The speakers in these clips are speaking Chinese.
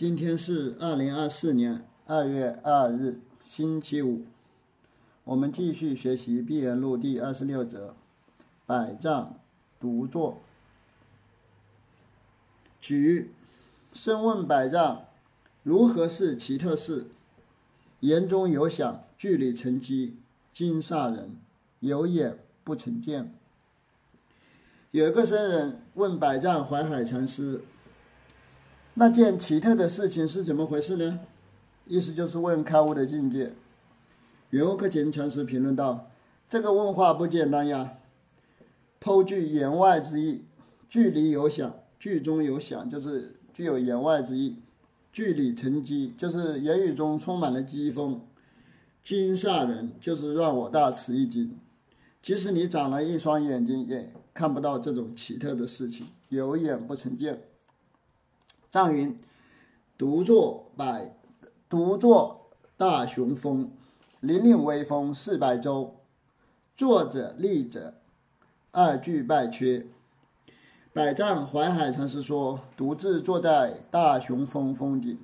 今天是二零二四年二月二日，星期五。我们继续学习《毕言录》第二十六则：百丈独坐。举，身问百丈，如何是奇特事？言中有响，句里成机，惊煞人。有眼不成见。有一个僧人问百丈怀海禅师。那件奇特的事情是怎么回事呢？意思就是问开悟的境界。圆悟克勤禅师评论道：“这个问话不简单呀，颇具言外之意，句里有响，句中有响，就是具有言外之意；句里成机，就是言语中充满了机锋。惊煞人，就是让我大吃一惊。即使你长了一双眼睛，也看不到这种奇特的事情。有眼不成见。”藏云：独坐百，独坐大雄峰，凛凛威风四百州。坐者立者，二俱败缺。百丈怀海禅师说：独自坐在大雄峰峰顶。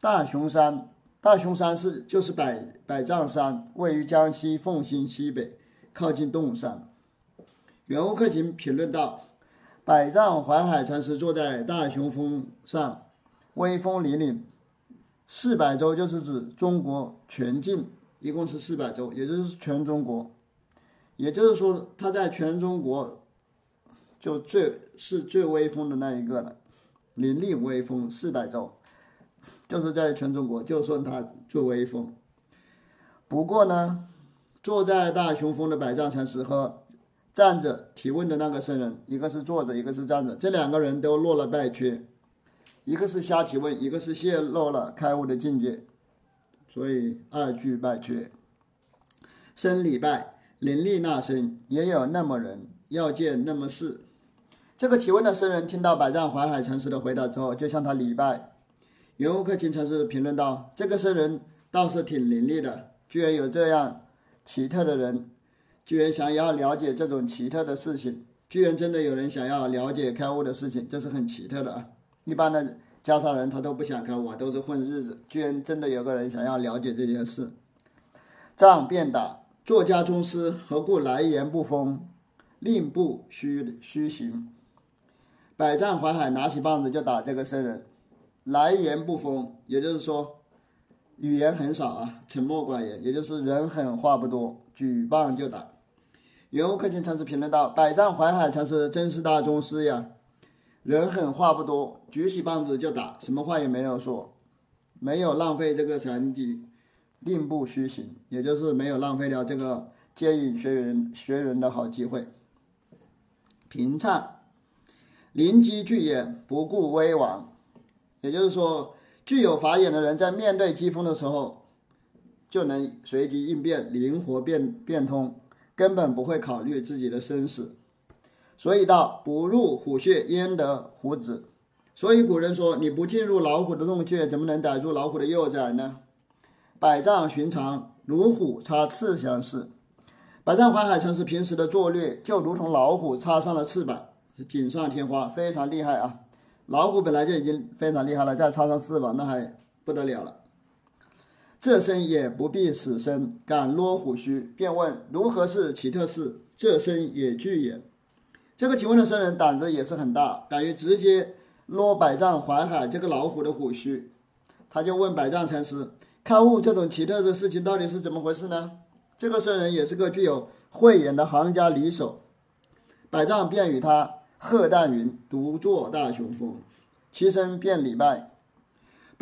大雄山，大雄山是就是百百丈山，位于江西奉新西北，靠近洞山。圆悟克勤评论道。百丈怀海禅师坐在大雄峰上，威风凛凛。四百州就是指中国全境，一共是四百州，也就是全中国。也就是说，他在全中国就最是最威风的那一个了。凛凛威风，四百州就是在全中国，就算他最威风。不过呢，坐在大雄峰的百丈禅师和。站着提问的那个僧人，一个是坐着，一个是站着，这两个人都落了败缺，一个是瞎提问，一个是泄露了开悟的境界，所以二俱败缺。僧礼拜，灵力那生也有那么人要见那么事。这个提问的僧人听到百丈怀海禅师的回答之后，就向他礼拜。云悟克勤禅师评论道：“这个僧人倒是挺灵力的，居然有这样奇特的人。”居然想要了解这种奇特的事情，居然真的有人想要了解开悟的事情，这是很奇特的啊！一般的家上人他都不想开悟，都是混日子。居然真的有个人想要了解这件事，仗便打作家宗师，何故来言不封，令不虚虚行？百丈怀海拿起棒子就打这个僧人，来言不封，也就是说语言很少啊，沉默寡言，也就是人狠话不多，举棒就打。圆悟克勤禅师评论道：“百丈怀海才是真是大宗师呀，人狠话不多，举起棒子就打，什么话也没有说，没有浪费这个禅机，令不虚行，也就是没有浪费掉这个接引学人学人的好机会。平畅，临机拒演，不顾威王，也就是说，具有法眼的人在面对疾风的时候，就能随机应变，灵活变变通。”根本不会考虑自己的生死，所以道不入虎穴焉得虎子。所以古人说，你不进入老虎的洞穴，怎么能逮住老虎的幼崽呢？百丈寻常，如虎插翅相似。百丈环海禅师平时的作略，就如同老虎插上了翅膀，锦上添花，非常厉害啊！老虎本来就已经非常厉害了，再插上翅膀，那还不得了了。这身也不必死生，敢落虎须，便问如何是奇特事？这身也具也。这个提问的僧人胆子也是很大，敢于直接落百丈怀海这个老虎的虎须。他就问百丈禅师：开悟这种奇特的事情到底是怎么回事呢？这个僧人也是个具有慧眼的行家里手。百丈便与他贺旦云：独坐大雄峰，其身便礼拜。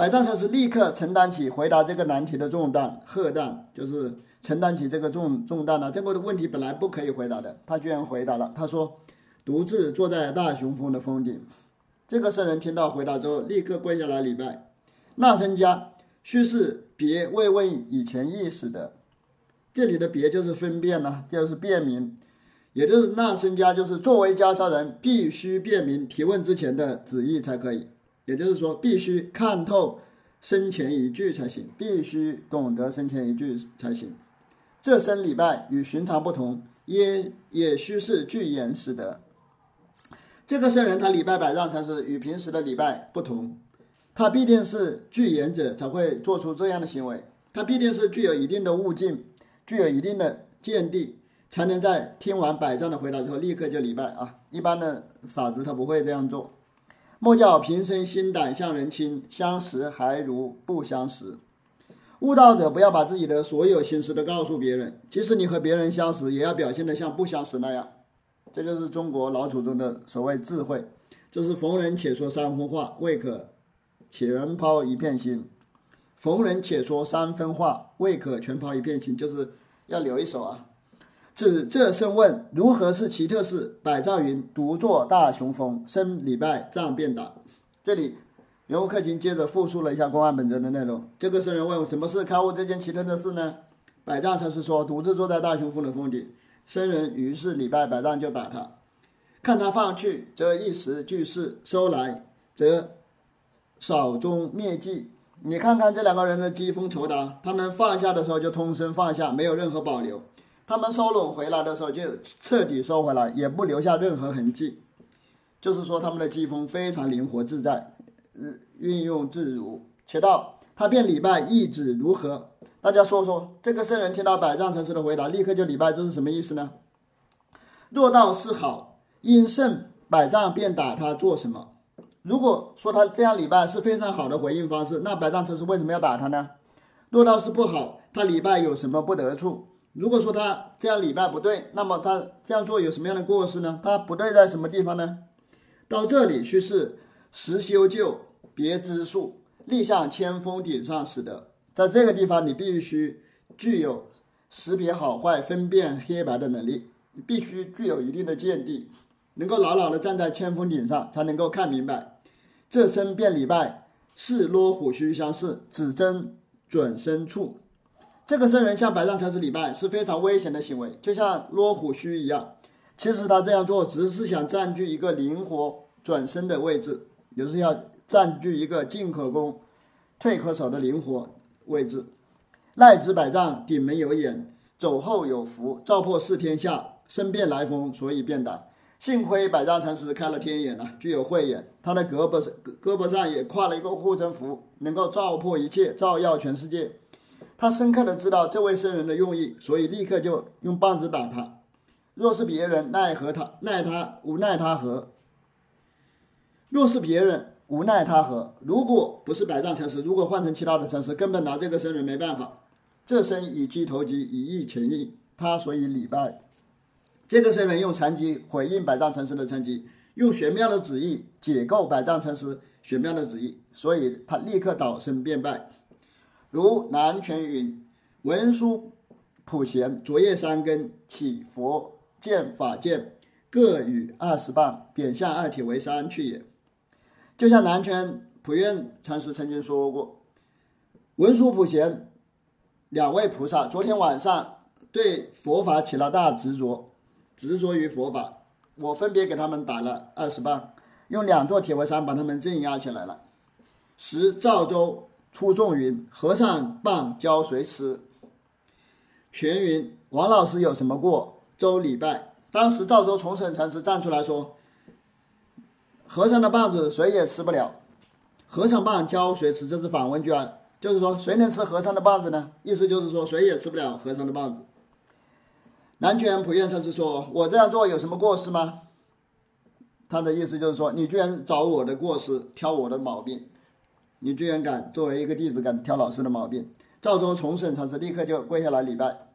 百丈禅师立刻承担起回答这个难题的重担，荷担就是承担起这个重重担了。这个问题本来不可以回答的，他居然回答了。他说：“独自坐在大雄峰的峰顶。”这个圣人听到回答之后，立刻跪下来礼拜。那僧家须是别未问以前意识的，这里的别就是分辨呢，就是辨明，也就是那僧家就是作为袈裟人，必须辨明提问之前的旨意才可以。也就是说，必须看透生前一句才行，必须懂得生前一句才行。这生礼拜与寻常不同，也也须是具言使得。这个圣人他礼拜百丈禅师与平时的礼拜不同，他必定是具言者才会做出这样的行为，他必定是具有一定的悟境，具有一定的见地，才能在听完百丈的回答之后立刻就礼拜啊！一般的傻子他不会这样做。莫教平生心胆向人亲，相识还如不相识。悟道者不要把自己的所有心事都告诉别人，即使你和别人相识，也要表现得像不相识那样。这就是中国老祖宗的所谓智慧，就是逢人且说三分话，未可全抛一片心；逢人且说三分话，未可全抛一片心，就是要留一手啊。指这声问如何是奇特事？百丈云独坐大雄峰，生礼拜杖便打。这里圆悟克勤接着复述了一下公案本真的内容。这个僧人问什么是开悟这件奇特的事呢？百丈禅师说独自坐在大雄峰的峰顶。僧人于是礼拜百丈就打他，看他放去则一时俱逝，收来则少中灭迹。你看看这两个人的机锋酬答，他们放下的时候就通身放下，没有任何保留；他们收拢回来的时候就彻底收回来，也不留下任何痕迹。就是说他们的机锋非常灵活自在，运用自如。且道他便礼拜意旨如何？大家说说，这个圣人听到百丈禅师的回答，立刻就礼拜，这是什么意思呢？若道是好，因圣百丈便打他做什么？如果说他这样礼拜是非常好的回应方式，那百丈禅师为什么要打他呢？若道是不好，他礼拜有什么不得处？如果说他这样礼拜不对，那么他这样做有什么样的过失呢？他不对在什么地方呢？到这里去是实修就别知术，立向千峰顶上使得。在这个地方，你必须具有识别好坏、分辨黑白的能力，你必须具有一定的见地，能够牢牢地站在千峰顶上，才能够看明白。这身变礼拜，是罗虎须相似，只针准深处。这个僧人向百丈禅师礼拜是非常危险的行为，就像落虎须一样。其实他这样做只是想占据一个灵活转身的位置，也就是要占据一个进可攻、退可守的灵活。位置，赖之百丈，顶门有眼，走后有福，照破四天下，身变来风，所以变打。幸亏百丈禅师开了天眼啊，具有慧眼，他的胳膊上胳膊上也挎了一个护身符，能够照破一切，照耀全世界。他深刻的知道这位僧人的用意，所以立刻就用棒子打他。若是别人，奈何他？奈他无奈他何？若是别人。无奈他何？如果不是百丈禅师，如果换成其他的禅师，根本拿这个僧人没办法。这僧以机投机，以意前意，他所以礼拜。这个僧人用禅机回应百丈禅师的禅机，用玄妙的旨意解构百丈禅师玄妙的旨意，所以他立刻倒身便拜。如南泉云：“文殊普贤，昨夜三更起佛见法见，各与二十棒，扁相二体为三去也。”就像南泉普愿禅师曾经说过，文殊普贤两位菩萨昨天晚上对佛法起了大执着，执着于佛法，我分别给他们打了二十棒，用两座铁围山把他们镇压起来了。十赵州出众云：“和尚棒教谁吃？”全云：“王老师有什么过？”周礼拜。当时赵州重审禅师站出来说。和尚的棒子谁也吃不了，和尚棒教谁吃？这是反问句啊，就是说谁能吃和尚的棒子呢？意思就是说谁也吃不了和尚的棒子。南拳普愿禅师说：“我这样做有什么过失吗？”他的意思就是说，你居然找我的过失，挑我的毛病，你居然敢作为一个弟子敢挑老师的毛病。赵州重审禅师立刻就跪下来礼拜。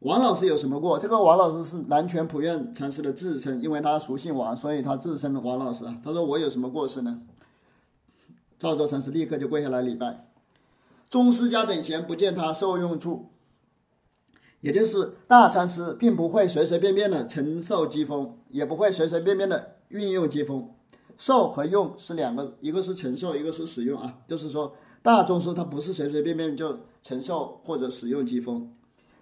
王老师有什么过？这个王老师是南拳普愿禅师的自称，因为他熟姓王，所以他自称王老师啊。他说：“我有什么过失呢？”赵州禅师立刻就跪下来礼拜。宗师家等闲，不见他受用处，也就是大禅师并不会随随便便的承受机锋，也不会随随便便的运用机锋。受和用是两个，一个是承受，一个是使用啊。就是说，大宗师他不是随随便便就承受或者使用疾风。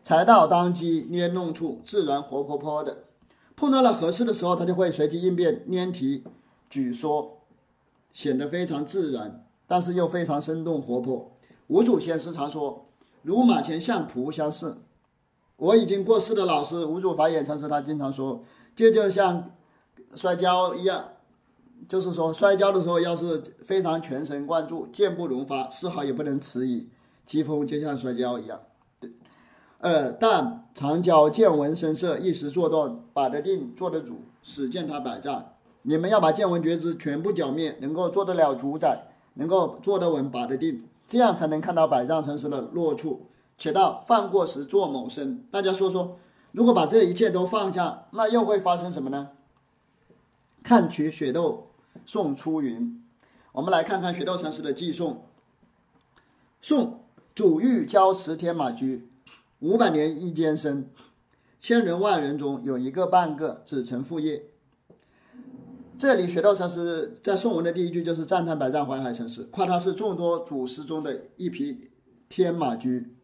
才到当机拈弄处，自然活泼泼的。碰到了合适的时候，他就会随机应变，拈提举说，显得非常自然，但是又非常生动活泼。五祖先师常说：“如马前相仆相似。”我已经过世的老师吴祖法眼禅师他经常说：“这就像摔跤一样，就是说摔跤的时候要是非常全神贯注，箭不容发，丝毫也不能迟疑。疾风就像摔跤一样。呃但长教见闻声色，一时做动，把得定，坐得住，使见他百丈。你们要把见闻觉知全部剿灭，能够做得了主宰，能够坐得稳，把得定，这样才能看到百丈成实的落处。且道放过时做某身，大家说说，如果把这一切都放下，那又会发生什么呢？看取雪窦送出云，我们来看看雪窦禅师的寄送。宋祖玉交持天马居。五百年一间生，千人万人中有一个半个子承父业。这里学到禅师在宋文的第一句就是赞叹百丈怀海禅师，夸他是众多祖师中的一匹天马驹，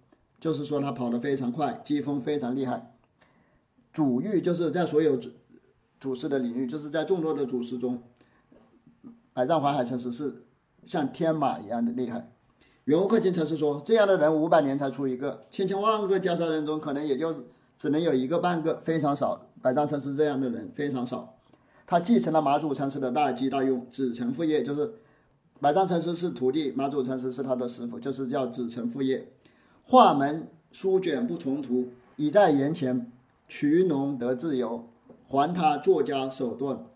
就是说他跑得非常快，疾风非常厉害。祖玉就是在所有祖祖师的领域，就是在众多的祖师中，百丈怀海禅师是像天马一样的厉害。袁克勤禅师说：“这样的人五百年才出一个，千千万个袈裟人中，可能也就只能有一个半个，非常少。百丈禅师这样的人非常少。他继承了马祖禅师的大机大用，子承父业，就是百丈禅师是徒弟，马祖禅师是他的师傅，就是叫子承父业。画门书卷不重图，已在眼前，渠农得自由，还他作家手段。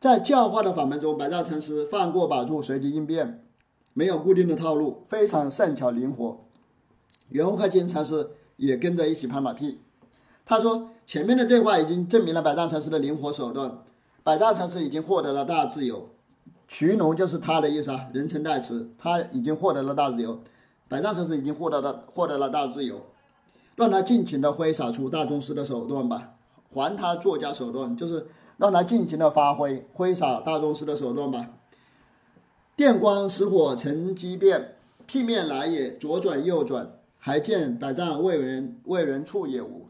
在教化的法门中，百丈禅师放过把住，随机应变。”没有固定的套路，非常善巧灵活。袁弘克金禅师也跟着一起拍马屁。他说：“前面的对话已经证明了百丈禅师的灵活手段。百丈禅师已经获得了大自由，徐农就是他的意思啊，人称代词。他已经获得了大自由，百丈禅师已经获得了获得了大自由，让他尽情的挥洒出大宗师的手段吧，还他作家手段，就是让他尽情的发挥挥洒大宗师的手段吧。”电光石火成机变，屁面来也，左转右转，还见百丈为人为人处也无。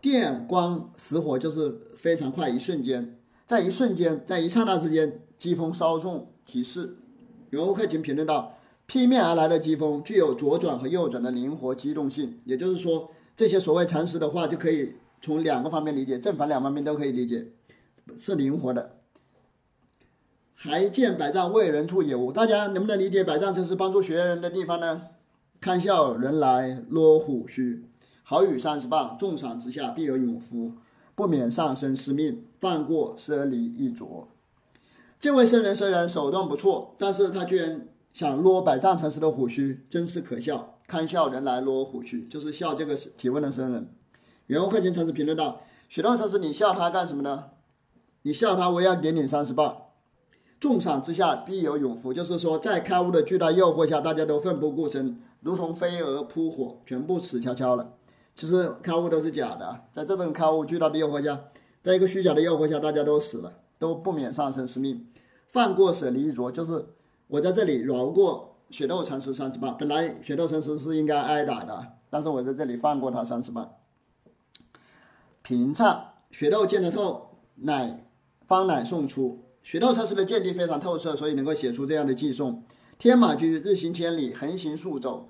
电光石火就是非常快，一瞬间，在一瞬间，在一刹那之间，疾风稍纵即逝。袁悟克勤评论道：“劈面而来的疾风具有左转和右转的灵活机动性，也就是说，这些所谓常识的话就可以从两个方面理解，正反两方面都可以理解，是灵活的。”还见百丈为人处也无，大家能不能理解百丈禅师帮助学人的地方呢？看笑人来落虎须，好语三十棒，重赏之下必有勇夫，不免上身失命，放过奢离一着。这位僧人虽然手段不错，但是他居然想落百丈禅师的虎须，真是可笑。看笑人来落虎须，就是笑这个提问的僧人。袁悟克勤禅师评论道：“许多禅师，你笑他干什么呢？你笑他，我要给你三十棒。”重赏之下必有勇夫，就是说，在开悟的巨大诱惑下，大家都奋不顾身，如同飞蛾扑火，全部死翘翘了。其实开悟都是假的，在这种开悟巨大的诱惑下，在一个虚假的诱惑下，大家都死了，都不免上身失命。放过舍离一着，就是我在这里饶过雪窦禅师三十棒。本来雪窦禅师是应该挨打的，但是我在这里放过他三十棒。平畅，雪窦见得透，乃方乃送出。许多禅师的见地非常透彻，所以能够写出这样的寄送：天马驹日行千里，横行竖走，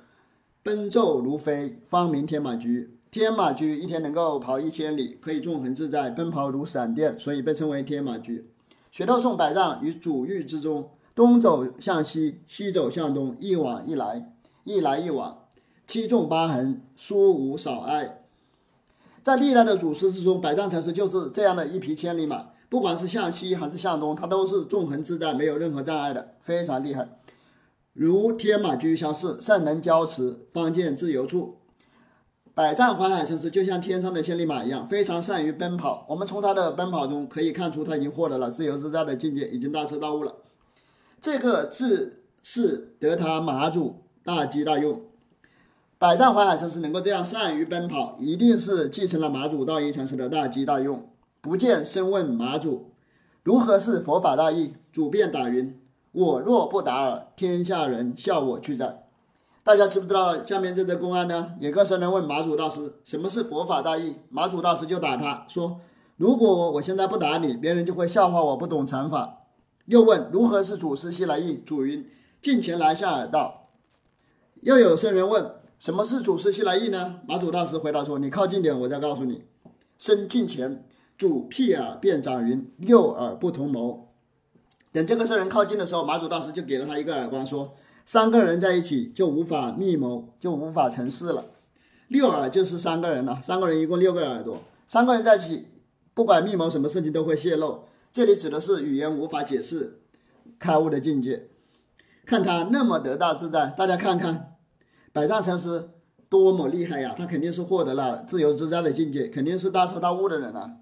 奔骤如飞，方名天马驹。天马驹一天能够跑一千里，可以纵横自在，奔跑如闪电，所以被称为天马驹。雪窦送百丈于主域之中，东走向西，西走向东，一往一来，一来一往，七纵八横，殊无少碍。在历代的祖师之中，百丈禅师就是这样的一匹千里马。不管是向西还是向东，它都是纵横自在，没有任何障碍的，非常厉害。如天马驹相似，善能交持，方见自由处。百丈环海禅师就像天上的千里马一样，非常善于奔跑。我们从他的奔跑中可以看出，他已经获得了自由自在的境界，已经大彻大悟了。这个字是得他马祖大机大用。百丈怀海禅师能够这样善于奔跑，一定是继承了马祖道一禅师的大机大用。不见深问马祖，如何是佛法大义？主便打云：“我若不打尔，天下人笑我去哉。”大家知不知道下面这则公案呢？有个僧人问马祖大师：“什么是佛法大义？”马祖大师就打他说：“如果我现在不打你，别人就会笑话我不懂禅法。”又问：“如何是祖师西来意？”主云：“近前来下耳道。”又有僧人问：“什么是祖师西来意呢？”马祖大师回答说：“你靠近点，我再告诉你。”身近前。主辟耳，便长云：“六耳不同谋。”等这个圣人靠近的时候，马祖大师就给了他一个耳光，说：“三个人在一起就无法密谋，就无法成事了。六耳就是三个人了，三个人一共六个耳朵，三个人在一起，不管密谋什么事情都会泄露。这里指的是语言无法解释开悟的境界。看他那么得大自在，大家看看百丈禅师多么厉害呀！他肯定是获得了自由自在的境界，肯定是大彻大悟的人啊。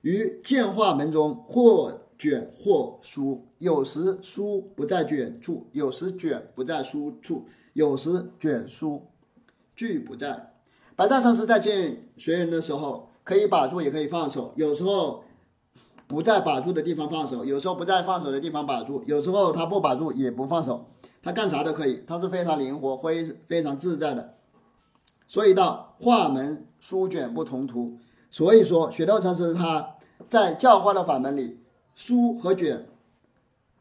于剑化门中，或卷或疏，有时疏不在卷处，有时卷不在疏处，有时卷书俱不在。百丈禅师在见学员的时候，可以把住，也可以放手，有时候。不在把住的地方放手，有时候不在放手的地方把住，有时候他不把住也不放手，他干啥都可以，他是非常灵活、非非常自在的。所以到画门书卷不同图，所以说雪道禅师他在教化的法门里，书和卷、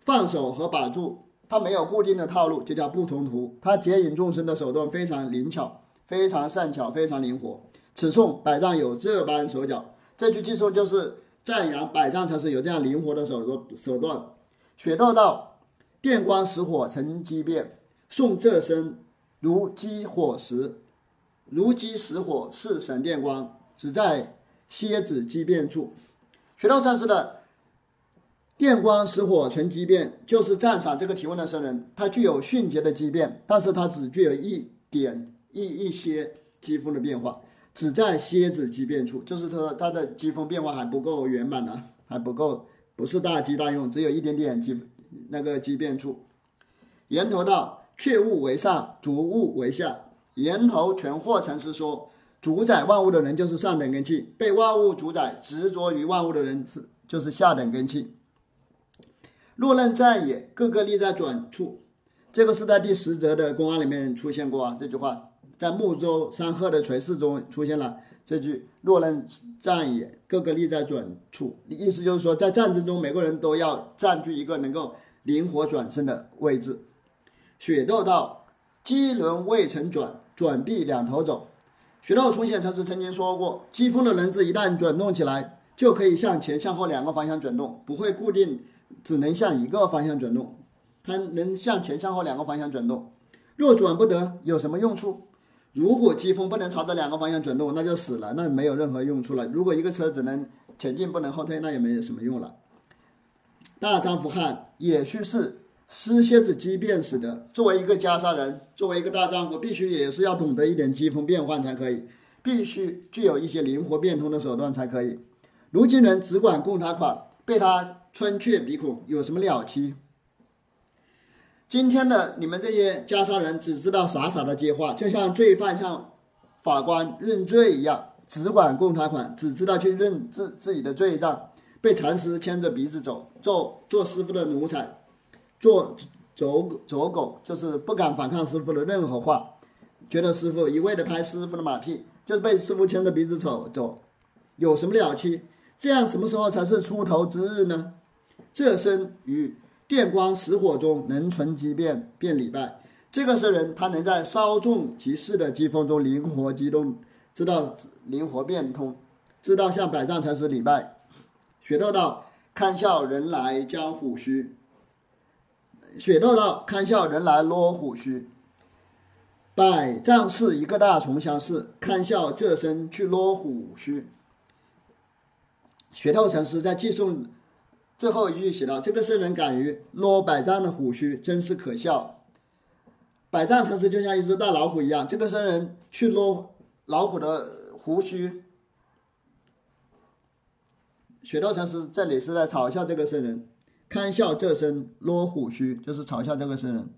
放手和把住，他没有固定的套路，就叫不同图。他接引众生的手段非常灵巧，非常善巧，非常灵活。此颂百丈有这般手脚，这句记述就是。赞扬百丈禅师有这样灵活的手段手段。雪道道，电光石火成机变，送这身如击火石，如击石火是闪电光，只在蝎子机变处。雪道禅师的电光石火成机变，就是赞赏这个提问的僧人，他具有迅捷的机变，但是他只具有一点一一些机锋的变化。只在蝎子机变处，就是说他的机锋变化还不够圆满呢，还不够，不是大机大用，只有一点点机那个畸变处。源头道，却物为上，逐物为下。源头全惑禅师说，主宰万物的人就是上等根器，被万物主宰、执着于万物的人是就是下等根器。若论战也，个个立在转处。这个是在第十则的公案里面出现过啊，这句话。在木舟山鹤的垂饰中出现了这句“若能战也，个个立在准处”，意思就是说，在战争中，每个人都要占据一个能够灵活转身的位置。雪窦道：“机轮未曾转，转臂两头走。”雪窦出现，他是曾经说过，机锋的轮子一旦转动起来，就可以向前、向后两个方向转动，不会固定，只能向一个方向转动。它能向前、向后两个方向转动。若转不得，有什么用处？如果机锋不能朝着两个方向转动，那就死了，那没有任何用处了。如果一个车只能前进不能后退，那也没有什么用了。大丈夫汉也须是失蝎子机变使得。作为一个袈裟人，作为一个大丈夫，必须也是要懂得一点机锋变换才可以，必须具有一些灵活变通的手段才可以。如今人只管供他款，被他穿却鼻孔，有什么了期？今天的你们这些袈裟人只知道傻傻的接话，就像罪犯向法官认罪一样，只管供他款，只知道去认自自己的罪账，被禅师牵着鼻子走，做做师傅的奴才，做走走狗，就是不敢反抗师傅的任何话，觉得师傅一味的拍师傅的马屁，就是被师傅牵着鼻子走走，有什么了不起？这样什么时候才是出头之日呢？这身于。电光石火中能存机变，变礼拜。这个是人，他能在稍纵即逝的疾风中灵活机动，知道灵活变通，知道向百丈禅师礼拜。雪窦道：“看笑人来将虎须。”雪窦道：“看笑人来落虎须。”百丈是一个大虫相似，看笑这身去落虎须。雪窦禅师在寄送。最后一句写道：“这个僧人敢于撸百丈的虎须，真是可笑。百丈禅师就像一只大老虎一样，这个僧人去撸老虎的胡须。雪道禅师这里是在嘲笑这个圣人，堪笑这声，落虎须，就是嘲笑这个圣人。”